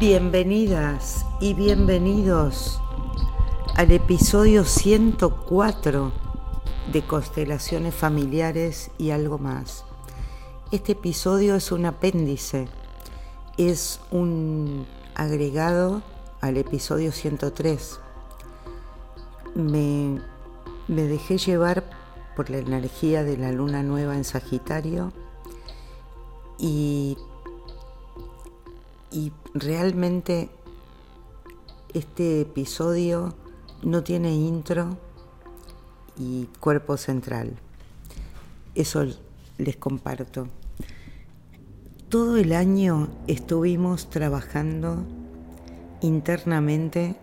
Bienvenidas y bienvenidos al episodio 104 de Constelaciones Familiares y algo más. Este episodio es un apéndice, es un agregado al episodio 103. Me, me dejé llevar por la energía de la luna nueva en Sagitario y y realmente este episodio no tiene intro y cuerpo central. Eso les comparto. Todo el año estuvimos trabajando internamente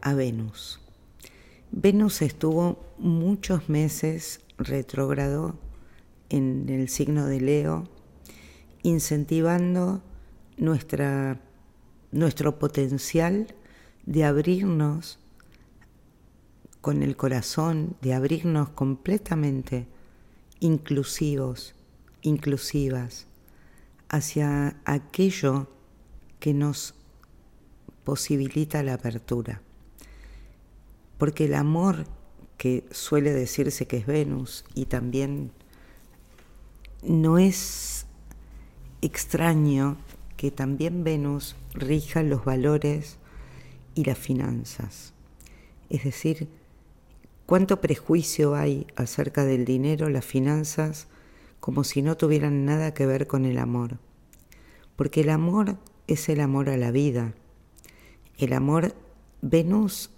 a Venus. Venus estuvo muchos meses retrógrado en el signo de Leo, incentivando nuestra, nuestro potencial de abrirnos con el corazón, de abrirnos completamente inclusivos, inclusivas, hacia aquello que nos posibilita la apertura. Porque el amor que suele decirse que es Venus y también no es extraño que también Venus rija los valores y las finanzas. Es decir, cuánto prejuicio hay acerca del dinero, las finanzas, como si no tuvieran nada que ver con el amor. Porque el amor es el amor a la vida. El amor, Venus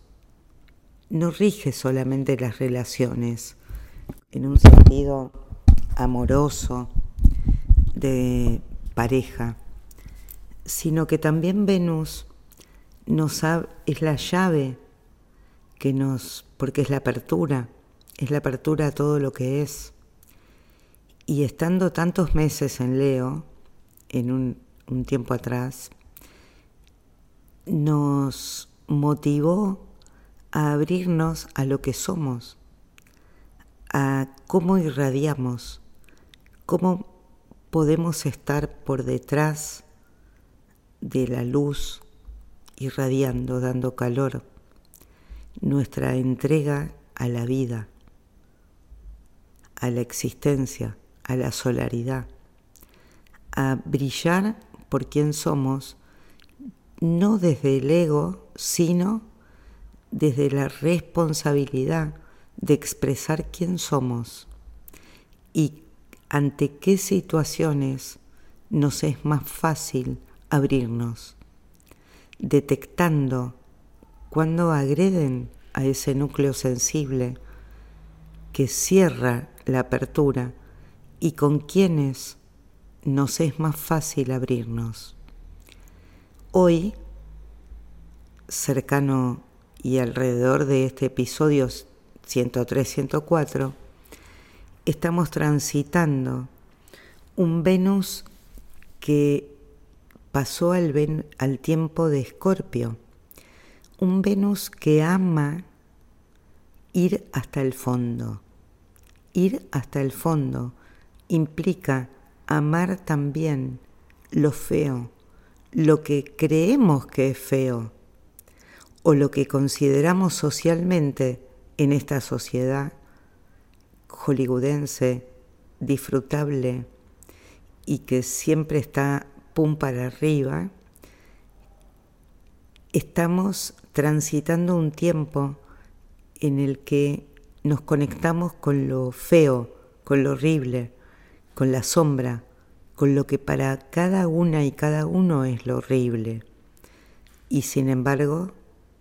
no rige solamente las relaciones en un sentido amoroso de pareja, sino que también Venus nos es la llave que nos, porque es la apertura, es la apertura a todo lo que es. Y estando tantos meses en Leo, en un, un tiempo atrás, nos motivó a abrirnos a lo que somos, a cómo irradiamos, cómo podemos estar por detrás de la luz irradiando, dando calor, nuestra entrega a la vida, a la existencia, a la solaridad, a brillar por quien somos, no desde el ego, sino desde la responsabilidad de expresar quién somos. Y ante qué situaciones nos es más fácil abrirnos, detectando cuando agreden a ese núcleo sensible que cierra la apertura y con quienes nos es más fácil abrirnos. Hoy, cercano y alrededor de este episodio 103-104, estamos transitando un Venus que pasó al, al tiempo de Escorpio, un Venus que ama ir hasta el fondo. Ir hasta el fondo implica amar también lo feo, lo que creemos que es feo o lo que consideramos socialmente en esta sociedad hollywoodense, disfrutable y que siempre está pum para arriba, estamos transitando un tiempo en el que nos conectamos con lo feo, con lo horrible, con la sombra, con lo que para cada una y cada uno es lo horrible. Y sin embargo,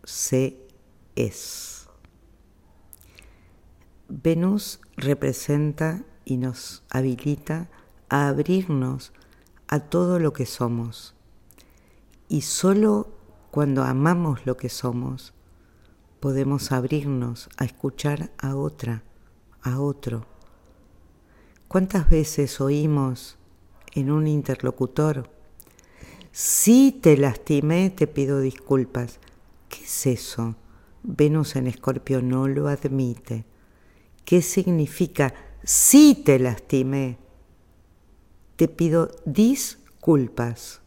se es. Venus representa y nos habilita a abrirnos a todo lo que somos. Y solo cuando amamos lo que somos, podemos abrirnos a escuchar a otra, a otro. ¿Cuántas veces oímos en un interlocutor, si te lastimé, te pido disculpas? ¿Qué es eso? Venus en Escorpio no lo admite. ¿Qué significa si te lastimé? Te pido disculpas.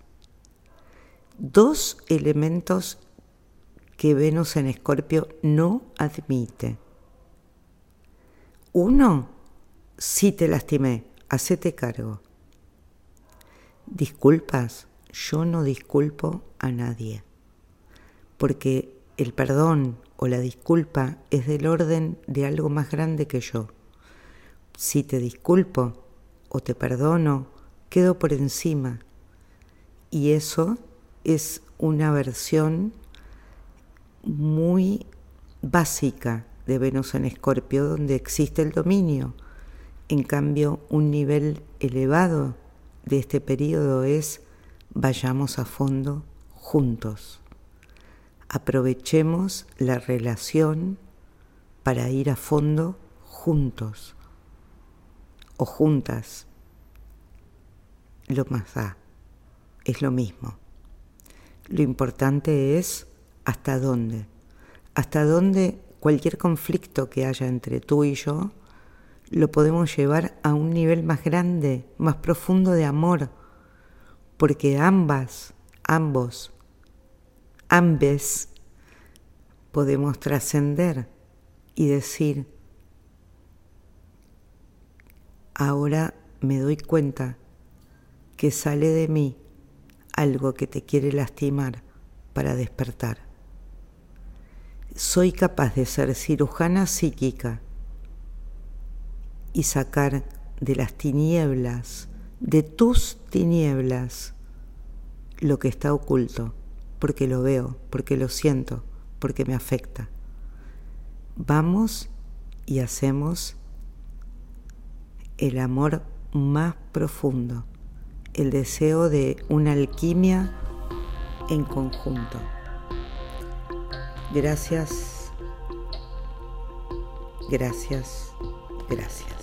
dos elementos que Venus en Escorpio no admite. Uno, si te lastimé, hacete cargo. Disculpas, yo no disculpo a nadie, porque el perdón o la disculpa es del orden de algo más grande que yo. Si te disculpo o te perdono, quedo por encima. Y eso es una versión muy básica de Venus en Escorpio, donde existe el dominio. En cambio, un nivel elevado de este periodo es vayamos a fondo juntos. Aprovechemos la relación para ir a fondo juntos o juntas. Lo más da, es lo mismo. Lo importante es hasta dónde. Hasta dónde cualquier conflicto que haya entre tú y yo lo podemos llevar a un nivel más grande, más profundo de amor, porque ambas, ambos, ambes podemos trascender y decir, ahora me doy cuenta que sale de mí algo que te quiere lastimar para despertar. Soy capaz de ser cirujana psíquica y sacar de las tinieblas, de tus tinieblas, lo que está oculto, porque lo veo, porque lo siento, porque me afecta. Vamos y hacemos el amor más profundo, el deseo de una alquimia en conjunto. Gracias, gracias, gracias.